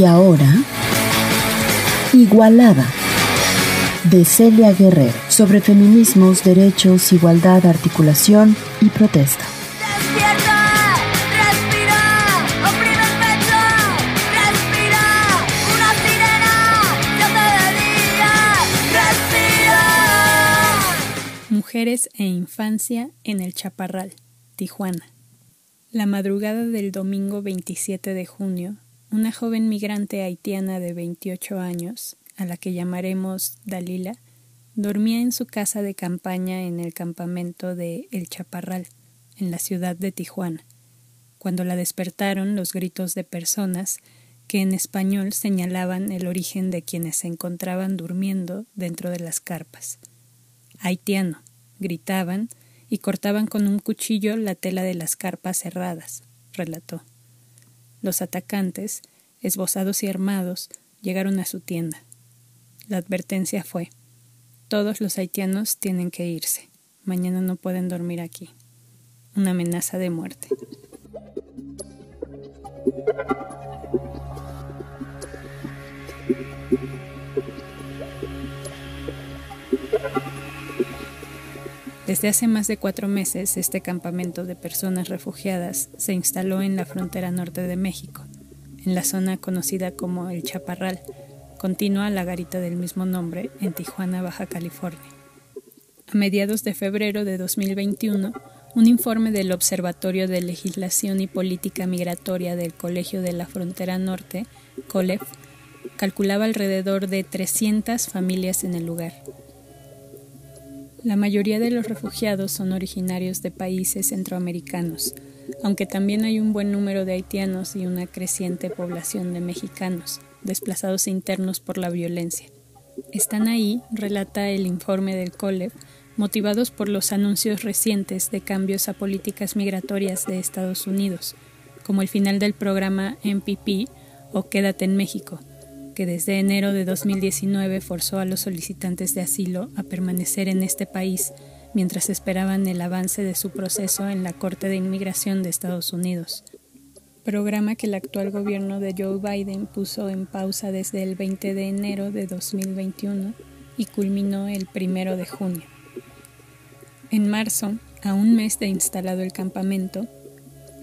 Y ahora, Igualada, de Celia Guerrero, sobre feminismos, derechos, igualdad, articulación y protesta. Mujeres e infancia en el Chaparral, Tijuana. La madrugada del domingo 27 de junio, una joven migrante haitiana de 28 años, a la que llamaremos Dalila, dormía en su casa de campaña en el campamento de El Chaparral, en la ciudad de Tijuana, cuando la despertaron los gritos de personas que en español señalaban el origen de quienes se encontraban durmiendo dentro de las carpas. Haitiano, gritaban y cortaban con un cuchillo la tela de las carpas cerradas, relató. Los atacantes, esbozados y armados, llegaron a su tienda. La advertencia fue todos los haitianos tienen que irse. Mañana no pueden dormir aquí. Una amenaza de muerte. Desde hace más de cuatro meses, este campamento de personas refugiadas se instaló en la frontera norte de México, en la zona conocida como El Chaparral, continua la garita del mismo nombre en Tijuana, Baja California. A mediados de febrero de 2021, un informe del Observatorio de Legislación y Política Migratoria del Colegio de la Frontera Norte, COLEF, calculaba alrededor de 300 familias en el lugar. La mayoría de los refugiados son originarios de países centroamericanos, aunque también hay un buen número de haitianos y una creciente población de mexicanos, desplazados internos por la violencia. Están ahí, relata el informe del COLEF, motivados por los anuncios recientes de cambios a políticas migratorias de Estados Unidos, como el final del programa MPP o Quédate en México, que desde enero de 2019 forzó a los solicitantes de asilo a permanecer en este país mientras esperaban el avance de su proceso en la Corte de Inmigración de Estados Unidos. Programa que el actual gobierno de Joe Biden puso en pausa desde el 20 de enero de 2021 y culminó el 1 de junio. En marzo, a un mes de instalado el campamento,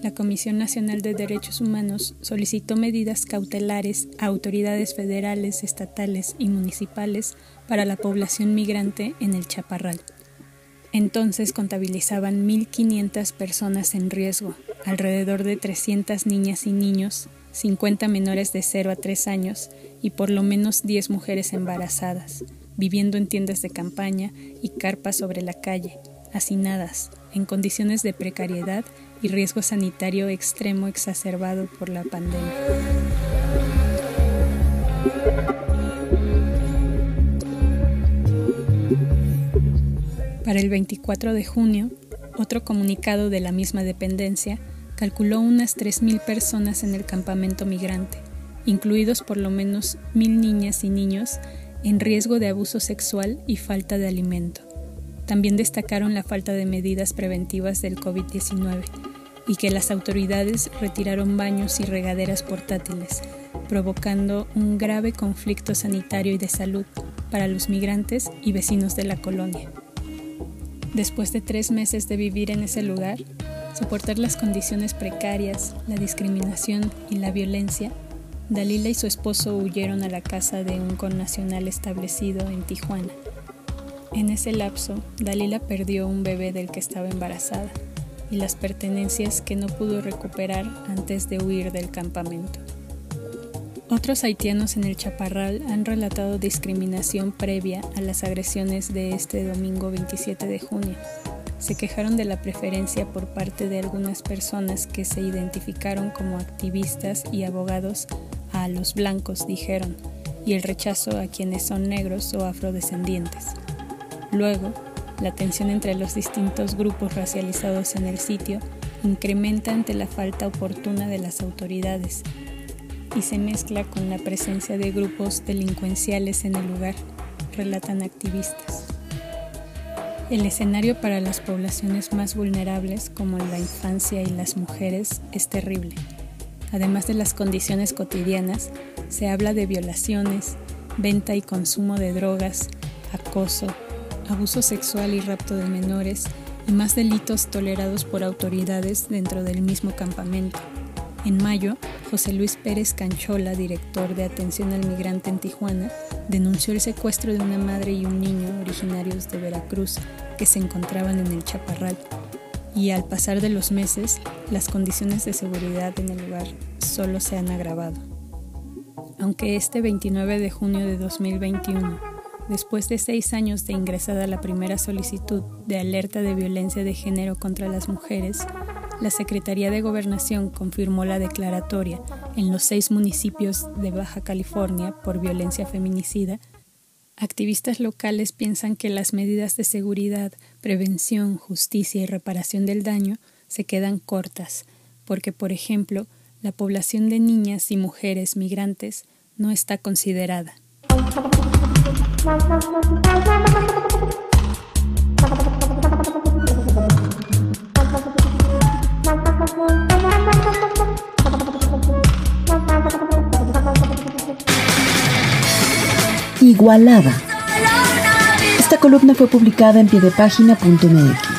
la Comisión Nacional de Derechos Humanos solicitó medidas cautelares a autoridades federales, estatales y municipales para la población migrante en el Chaparral. Entonces contabilizaban 1.500 personas en riesgo, alrededor de 300 niñas y niños, 50 menores de 0 a 3 años y por lo menos 10 mujeres embarazadas, viviendo en tiendas de campaña y carpas sobre la calle, hacinadas, en condiciones de precariedad y riesgo sanitario extremo exacerbado por la pandemia. Para el 24 de junio, otro comunicado de la misma dependencia calculó unas 3.000 personas en el campamento migrante, incluidos por lo menos 1.000 niñas y niños en riesgo de abuso sexual y falta de alimento. También destacaron la falta de medidas preventivas del COVID-19 y que las autoridades retiraron baños y regaderas portátiles, provocando un grave conflicto sanitario y de salud para los migrantes y vecinos de la colonia. Después de tres meses de vivir en ese lugar, soportar las condiciones precarias, la discriminación y la violencia, Dalila y su esposo huyeron a la casa de un connacional establecido en Tijuana. En ese lapso, Dalila perdió un bebé del que estaba embarazada y las pertenencias que no pudo recuperar antes de huir del campamento. Otros haitianos en el Chaparral han relatado discriminación previa a las agresiones de este domingo 27 de junio. Se quejaron de la preferencia por parte de algunas personas que se identificaron como activistas y abogados a los blancos, dijeron, y el rechazo a quienes son negros o afrodescendientes. Luego, la tensión entre los distintos grupos racializados en el sitio incrementa ante la falta oportuna de las autoridades y se mezcla con la presencia de grupos delincuenciales en el lugar, relatan activistas. El escenario para las poblaciones más vulnerables, como la infancia y las mujeres, es terrible. además de las condiciones cotidianas, se habla de violaciones, venta y consumo de drogas, acoso, abuso sexual y rapto de menores y más delitos tolerados por autoridades dentro del mismo campamento. En mayo, José Luis Pérez Canchola, director de Atención al Migrante en Tijuana, denunció el secuestro de una madre y un niño originarios de Veracruz que se encontraban en el Chaparral. Y al pasar de los meses, las condiciones de seguridad en el lugar solo se han agravado. Aunque este 29 de junio de 2021, después de seis años de ingresada la primera solicitud de alerta de violencia de género contra las mujeres, la Secretaría de Gobernación confirmó la declaratoria en los seis municipios de Baja California por violencia feminicida, activistas locales piensan que las medidas de seguridad, prevención, justicia y reparación del daño se quedan cortas, porque, por ejemplo, la población de niñas y mujeres migrantes no está considerada. Igualada. Esta columna fue publicada en piedepágina.mx.